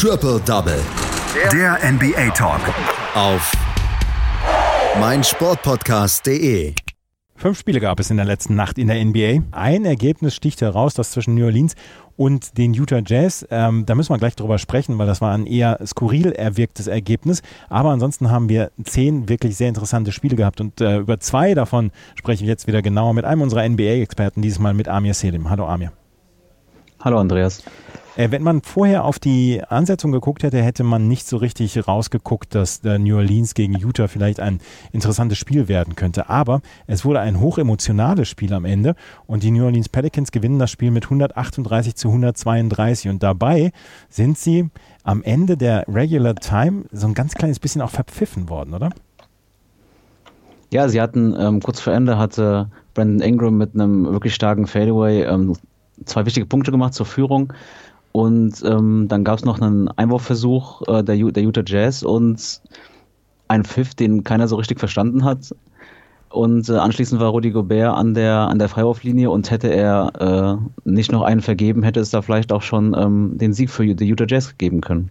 Triple Double. Der NBA Talk. Auf meinsportpodcast.de. Fünf Spiele gab es in der letzten Nacht in der NBA. Ein Ergebnis sticht heraus, das zwischen New Orleans und den Utah Jazz. Ähm, da müssen wir gleich drüber sprechen, weil das war ein eher skurril erwirktes Ergebnis. Aber ansonsten haben wir zehn wirklich sehr interessante Spiele gehabt und äh, über zwei davon spreche ich jetzt wieder genauer mit einem unserer NBA-Experten, dieses Mal mit Amir Selim. Hallo Amir. Hallo Andreas. Äh, wenn man vorher auf die Ansetzung geguckt hätte, hätte man nicht so richtig rausgeguckt, dass der New Orleans gegen Utah vielleicht ein interessantes Spiel werden könnte. Aber es wurde ein hochemotionales Spiel am Ende und die New Orleans Pelicans gewinnen das Spiel mit 138 zu 132 und dabei sind sie am Ende der Regular Time so ein ganz kleines bisschen auch verpfiffen worden, oder? Ja, sie hatten ähm, kurz vor Ende hatte Brandon Ingram mit einem wirklich starken Fadeaway ähm, zwei wichtige Punkte gemacht zur Führung. Und ähm, dann gab es noch einen Einwurfversuch äh, der, der Utah Jazz und ein Pfiff, den keiner so richtig verstanden hat. Und äh, anschließend war Rudy Gobert an der, an der Freiwurflinie und hätte er äh, nicht noch einen vergeben, hätte es da vielleicht auch schon ähm, den Sieg für die Utah Jazz geben können.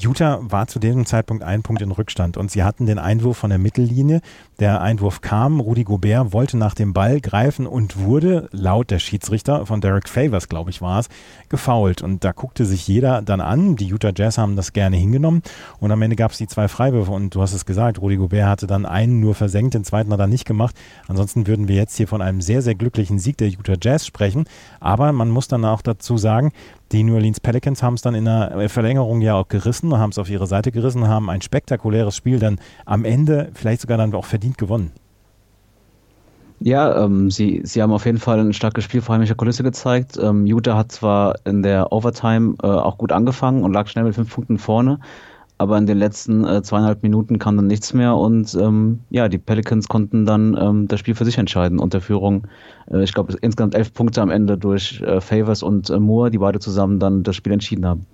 Utah war zu diesem Zeitpunkt ein Punkt in Rückstand und sie hatten den Einwurf von der Mittellinie. Der Einwurf kam, Rudi Gobert wollte nach dem Ball greifen und wurde, laut der Schiedsrichter von Derek Favors, glaube ich, war es, gefoult. Und da guckte sich jeder dann an. Die Utah Jazz haben das gerne hingenommen und am Ende gab es die zwei Freiwürfe und du hast es gesagt, Rudi Gobert hatte dann einen nur versenkt, den zweiten hat er nicht gemacht. Ansonsten würden wir jetzt hier von einem sehr, sehr glücklichen Sieg der Utah Jazz sprechen. Aber man muss dann auch dazu sagen, die New Orleans Pelicans haben es dann in der Verlängerung ja auch gerissen, haben es auf ihre Seite gerissen, haben ein spektakuläres Spiel dann am Ende vielleicht sogar dann auch verdient gewonnen. Ja, ähm, sie, sie haben auf jeden Fall ein starkes Spiel vor heimischer Kulisse gezeigt. Ähm, Utah hat zwar in der Overtime äh, auch gut angefangen und lag schnell mit fünf Punkten vorne, aber in den letzten äh, zweieinhalb Minuten kam dann nichts mehr und ähm, ja, die Pelicans konnten dann ähm, das Spiel für sich entscheiden unter Führung, äh, ich glaube, insgesamt elf Punkte am Ende durch äh, Favors und äh, Moore, die beide zusammen dann das Spiel entschieden haben.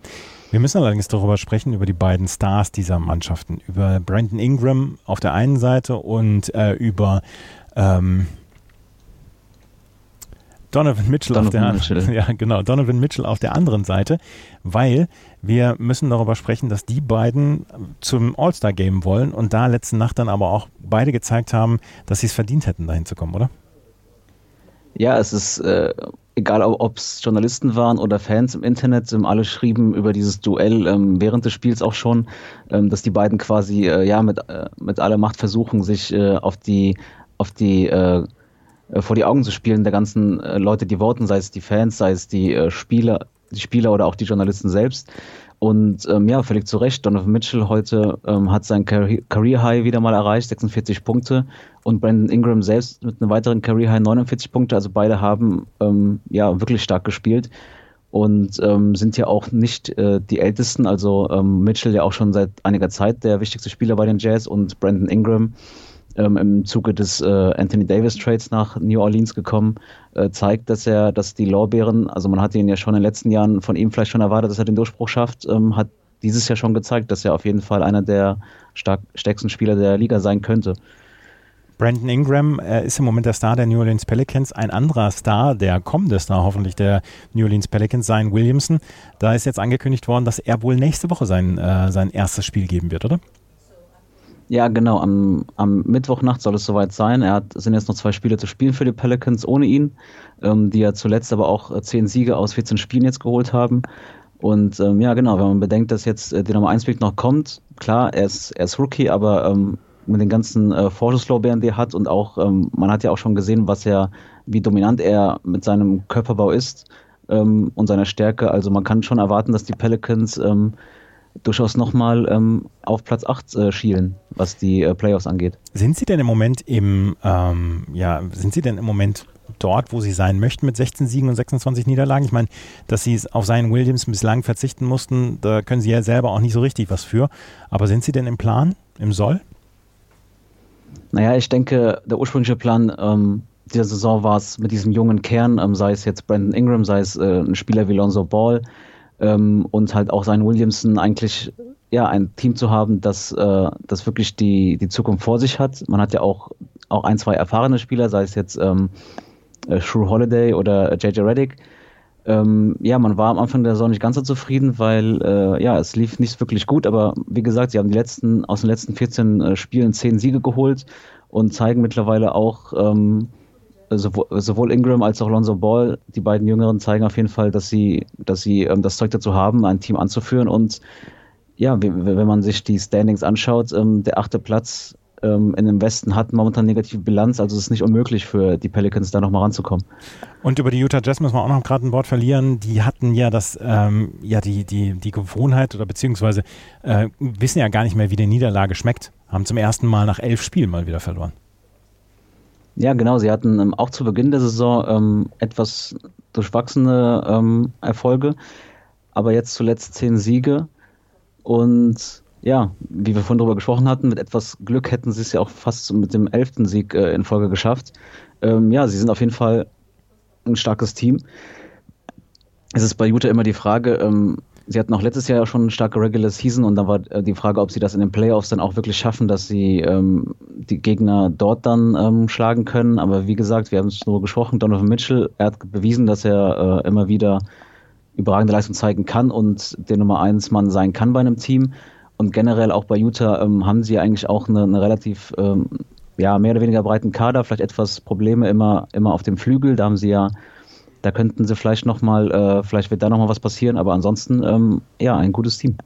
Wir müssen allerdings darüber sprechen, über die beiden Stars dieser Mannschaften, über Brandon Ingram auf der einen Seite und äh, über ähm, Donovan Mitchell Donovan auf der Mitchell. ja genau Donovan Mitchell auf der anderen Seite, weil wir müssen darüber sprechen, dass die beiden zum All-Star Game wollen und da letzte Nacht dann aber auch beide gezeigt haben, dass sie es verdient hätten, dahin zu kommen, oder? Ja, es ist äh, egal, ob es Journalisten waren oder Fans im Internet, ähm, alle schrieben über dieses Duell ähm, während des Spiels auch schon, ähm, dass die beiden quasi äh, ja mit äh, mit aller Macht versuchen, sich äh, auf die auf die äh, vor die Augen zu spielen der ganzen äh, Leute, die voten, sei es die Fans, sei es die äh, Spieler, die Spieler oder auch die Journalisten selbst. Und ähm, ja, völlig zu Recht. Donovan Mitchell heute ähm, hat sein Career High wieder mal erreicht, 46 Punkte. Und Brandon Ingram selbst mit einem weiteren Career High 49 Punkte. Also beide haben ähm, ja wirklich stark gespielt und ähm, sind ja auch nicht äh, die ältesten. Also ähm, Mitchell ja auch schon seit einiger Zeit der wichtigste Spieler bei den Jazz und Brandon Ingram ähm, im Zuge des äh, Anthony Davis Trades nach New Orleans gekommen, äh, zeigt, dass er, dass die Lorbeeren, also man hatte ihn ja schon in den letzten Jahren von ihm vielleicht schon erwartet, dass er den Durchbruch schafft, ähm, hat dieses Jahr schon gezeigt, dass er auf jeden Fall einer der stark, stärksten Spieler der Liga sein könnte. Brandon Ingram äh, ist im Moment der Star der New Orleans Pelicans. Ein anderer Star, der kommende Star hoffentlich der New Orleans Pelicans, Zion Williamson. Da ist jetzt angekündigt worden, dass er wohl nächste Woche sein, äh, sein erstes Spiel geben wird, oder? Ja, genau. Am, am Mittwochnacht soll es soweit sein. Er hat, sind jetzt noch zwei Spiele zu spielen für die Pelicans ohne ihn, ähm, die ja zuletzt aber auch äh, zehn Siege aus 14 Spielen jetzt geholt haben. Und ähm, ja, genau, wenn man bedenkt, dass jetzt äh, der Nummer 1 Pick noch kommt, klar, er ist, er ist Rookie, aber ähm, mit den ganzen äh, Vorschusslorbeeren, die er hat und auch, ähm, man hat ja auch schon gesehen, was er, wie dominant er mit seinem Körperbau ist ähm, und seiner Stärke. Also man kann schon erwarten, dass die Pelicans ähm, durchaus nochmal ähm, auf Platz 8 äh, schielen, was die äh, Playoffs angeht. Sind Sie denn im Moment im, ähm, ja, sind Sie denn im Moment dort, wo Sie sein möchten mit 16 Siegen und 26 Niederlagen? Ich meine, dass Sie auf seinen Williams bislang verzichten mussten, da können Sie ja selber auch nicht so richtig was für. Aber sind Sie denn im Plan, im Soll? Naja, ich denke, der ursprüngliche Plan ähm, dieser Saison war es mit diesem jungen Kern, ähm, sei es jetzt Brandon Ingram, sei es äh, ein Spieler wie Lonzo Ball, ähm, und halt auch sein Williamson eigentlich ja ein Team zu haben, das, äh, das wirklich die, die Zukunft vor sich hat. Man hat ja auch, auch ein, zwei erfahrene Spieler, sei es jetzt ähm, äh, Shrew Holiday oder JJ Reddick. Ähm, ja, man war am Anfang der Saison nicht ganz so zufrieden, weil äh, ja, es lief nicht wirklich gut, aber wie gesagt, sie haben die letzten, aus den letzten 14 äh, Spielen 10 Siege geholt und zeigen mittlerweile auch, ähm, sowohl, Ingram als auch Lonzo Ball, die beiden Jüngeren zeigen auf jeden Fall, dass sie, dass sie ähm, das Zeug dazu haben, ein Team anzuführen und ja, wenn man sich die Standings anschaut, ähm, der achte Platz ähm, in dem Westen hat momentan negative Bilanz, also es ist nicht unmöglich für die Pelicans da nochmal ranzukommen. Und über die Utah Jazz müssen wir auch noch gerade ein Wort verlieren. Die hatten ja das, ähm, ja die, die, die Gewohnheit oder beziehungsweise äh, wissen ja gar nicht mehr, wie die Niederlage schmeckt. Haben zum ersten Mal nach elf Spielen mal wieder verloren. Ja, genau. Sie hatten ähm, auch zu Beginn der Saison ähm, etwas durchwachsene ähm, Erfolge, aber jetzt zuletzt zehn Siege und ja, wie wir vorhin darüber gesprochen hatten, mit etwas Glück hätten sie es ja auch fast mit dem elften Sieg äh, in Folge geschafft. Ähm, ja, sie sind auf jeden Fall ein starkes Team. Es ist bei Utah immer die Frage, ähm, sie hatten auch letztes Jahr schon eine starke Regular Season und da war äh, die Frage, ob sie das in den Playoffs dann auch wirklich schaffen, dass sie ähm, die Gegner dort dann ähm, schlagen können. Aber wie gesagt, wir haben es nur gesprochen, Donovan Mitchell, er hat bewiesen, dass er äh, immer wieder überragende Leistung zeigen kann und der Nummer 1 Mann sein kann bei einem Team. Und generell auch bei Utah ähm, haben sie eigentlich auch eine, eine relativ, ähm, ja, mehr oder weniger breiten Kader, vielleicht etwas Probleme immer, immer auf dem Flügel. Da haben sie ja, da könnten sie vielleicht nochmal, äh, vielleicht wird da nochmal was passieren, aber ansonsten, ähm, ja, ein gutes Team.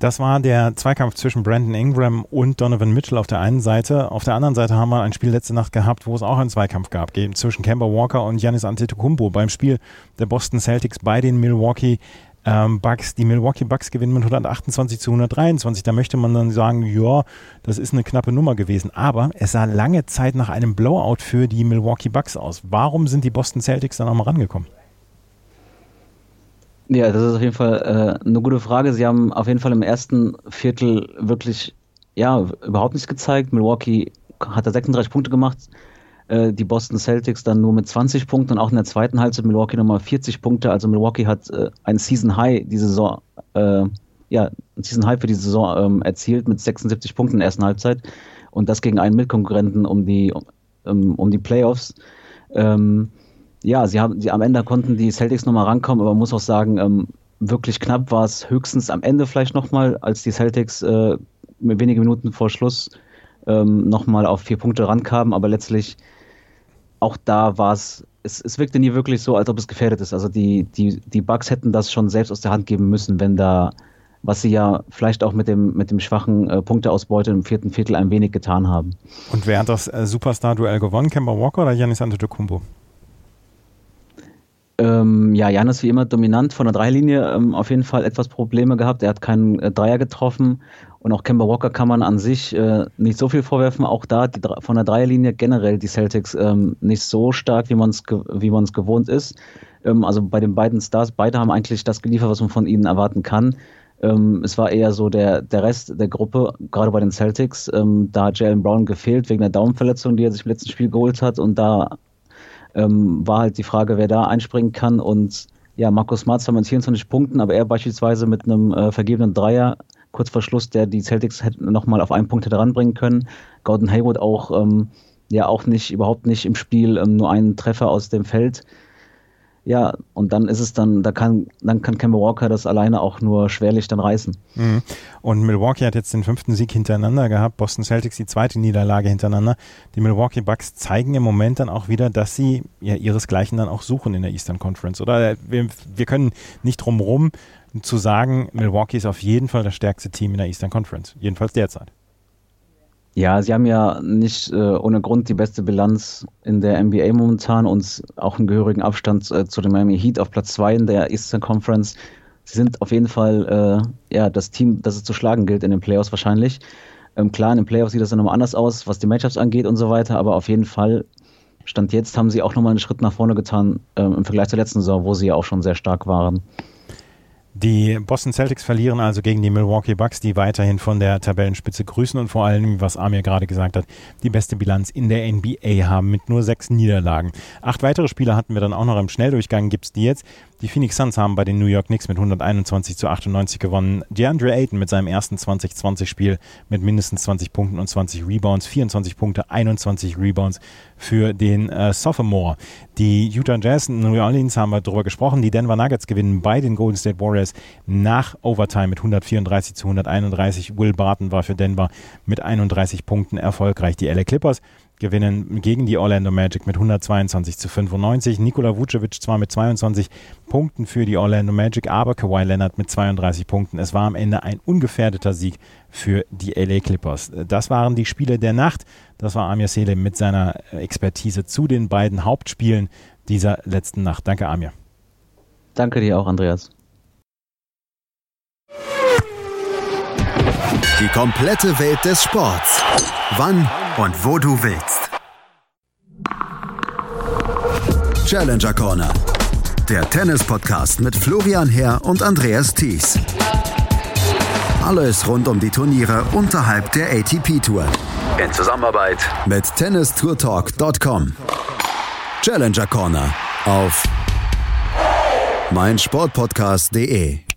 Das war der Zweikampf zwischen Brandon Ingram und Donovan Mitchell auf der einen Seite. Auf der anderen Seite haben wir ein Spiel letzte Nacht gehabt, wo es auch einen Zweikampf gab, zwischen Kemba Walker und Giannis Antetokounmpo beim Spiel der Boston Celtics bei den Milwaukee ähm, Bucks. Die Milwaukee Bucks gewinnen mit 128 zu 123. Da möchte man dann sagen, ja, das ist eine knappe Nummer gewesen. Aber es sah lange Zeit nach einem Blowout für die Milwaukee Bucks aus. Warum sind die Boston Celtics dann auch mal rangekommen? Ja, das ist auf jeden Fall äh, eine gute Frage. Sie haben auf jeden Fall im ersten Viertel wirklich ja überhaupt nichts gezeigt. Milwaukee hat da 36 Punkte gemacht, äh, die Boston Celtics dann nur mit 20 Punkten und auch in der zweiten Halbzeit Milwaukee nochmal 40 Punkte. Also Milwaukee hat äh, ein Season High diese Saison, äh, ja, ein Season High für die Saison ähm, erzielt mit 76 Punkten in der ersten Halbzeit und das gegen einen Mitkonkurrenten um die um, um die Playoffs. Ähm, ja, sie haben, sie, am Ende konnten die Celtics nochmal rankommen, aber man muss auch sagen, ähm, wirklich knapp war es höchstens am Ende vielleicht nochmal, als die Celtics äh, wenige Minuten vor Schluss ähm, nochmal auf vier Punkte rankamen, aber letztlich auch da war es, es wirkte nie wirklich so, als ob es gefährdet ist. Also die, die, die Bugs hätten das schon selbst aus der Hand geben müssen, wenn da, was sie ja vielleicht auch mit dem, mit dem schwachen äh, Punkteausbeute im vierten Viertel ein wenig getan haben. Und wer hat das äh, Superstar-Duell gewonnen? Kemba Walker oder Janis Antetokounmpo? Ähm, ja, Janis wie immer dominant von der Dreilinie, ähm, auf jeden Fall etwas Probleme gehabt. Er hat keinen äh, Dreier getroffen und auch Kemba Walker kann man an sich äh, nicht so viel vorwerfen. Auch da die, von der Dreierlinie generell die Celtics ähm, nicht so stark, wie man es wie gewohnt ist. Ähm, also bei den beiden Stars, beide haben eigentlich das geliefert, was man von ihnen erwarten kann. Ähm, es war eher so der, der Rest der Gruppe, gerade bei den Celtics. Ähm, da hat Jalen Brown gefehlt wegen der Daumenverletzung, die er sich im letzten Spiel geholt hat. Und da ähm, war halt die Frage, wer da einspringen kann. Und ja, Markus Smart zwar mit 24 Punkten, aber er beispielsweise mit einem äh, vergebenen Dreier kurz vor Schluss, der die Celtics nochmal auf einen Punkt hätte ranbringen können. Gordon Hayward auch, ähm, ja, auch nicht, überhaupt nicht im Spiel, ähm, nur einen Treffer aus dem Feld. Ja, und dann ist es dann, da kann, dann kann Kemba Walker das alleine auch nur schwerlich dann reißen. Mhm. Und Milwaukee hat jetzt den fünften Sieg hintereinander gehabt, Boston Celtics die zweite Niederlage hintereinander. Die Milwaukee Bucks zeigen im Moment dann auch wieder, dass sie ja ihresgleichen dann auch suchen in der Eastern Conference. Oder wir, wir können nicht drumrum zu sagen, Milwaukee ist auf jeden Fall das stärkste Team in der Eastern Conference. Jedenfalls derzeit. Ja, sie haben ja nicht äh, ohne Grund die beste Bilanz in der NBA momentan und auch einen gehörigen Abstand äh, zu dem Miami Heat auf Platz 2 in der Eastern Conference. Sie sind auf jeden Fall äh, ja, das Team, das es zu schlagen gilt in den Playoffs wahrscheinlich. Ähm, klar, in den Playoffs sieht das dann nochmal anders aus, was die Matchups angeht und so weiter, aber auf jeden Fall, Stand jetzt haben sie auch nochmal einen Schritt nach vorne getan ähm, im Vergleich zur letzten Saison, wo sie ja auch schon sehr stark waren. Die Boston Celtics verlieren also gegen die Milwaukee Bucks, die weiterhin von der Tabellenspitze grüßen und vor allem, was Amir gerade gesagt hat, die beste Bilanz in der NBA haben mit nur sechs Niederlagen. Acht weitere Spieler hatten wir dann auch noch im Schnelldurchgang, gibt es die jetzt. Die Phoenix Suns haben bei den New York Knicks mit 121 zu 98 gewonnen. DeAndre Ayton mit seinem ersten 2020-Spiel mit mindestens 20 Punkten und 20 Rebounds, 24 Punkte, 21 Rebounds für den äh, Sophomore. Die Utah Jazz in New Orleans haben wir darüber gesprochen. Die Denver Nuggets gewinnen bei den Golden State Warriors nach Overtime mit 134 zu 131. Will Barton war für Denver mit 31 Punkten erfolgreich. Die LA Clippers gewinnen gegen die Orlando Magic mit 122 zu 95. Nikola Vucevic zwar mit 22 Punkten für die Orlando Magic, aber Kawhi Leonard mit 32 Punkten. Es war am Ende ein ungefährdeter Sieg für die LA Clippers. Das waren die Spiele der Nacht. Das war Amir Selim mit seiner Expertise zu den beiden Hauptspielen dieser letzten Nacht. Danke, Amir. Danke dir auch, Andreas. Die komplette Welt des Sports. Wann und wo du willst. Challenger Corner. Der Tennis-Podcast mit Florian Herr und Andreas Thies. Alles rund um die Turniere unterhalb der ATP-Tour. In Zusammenarbeit mit tennistourtalk.com. Challenger Corner auf meinsportpodcast.de.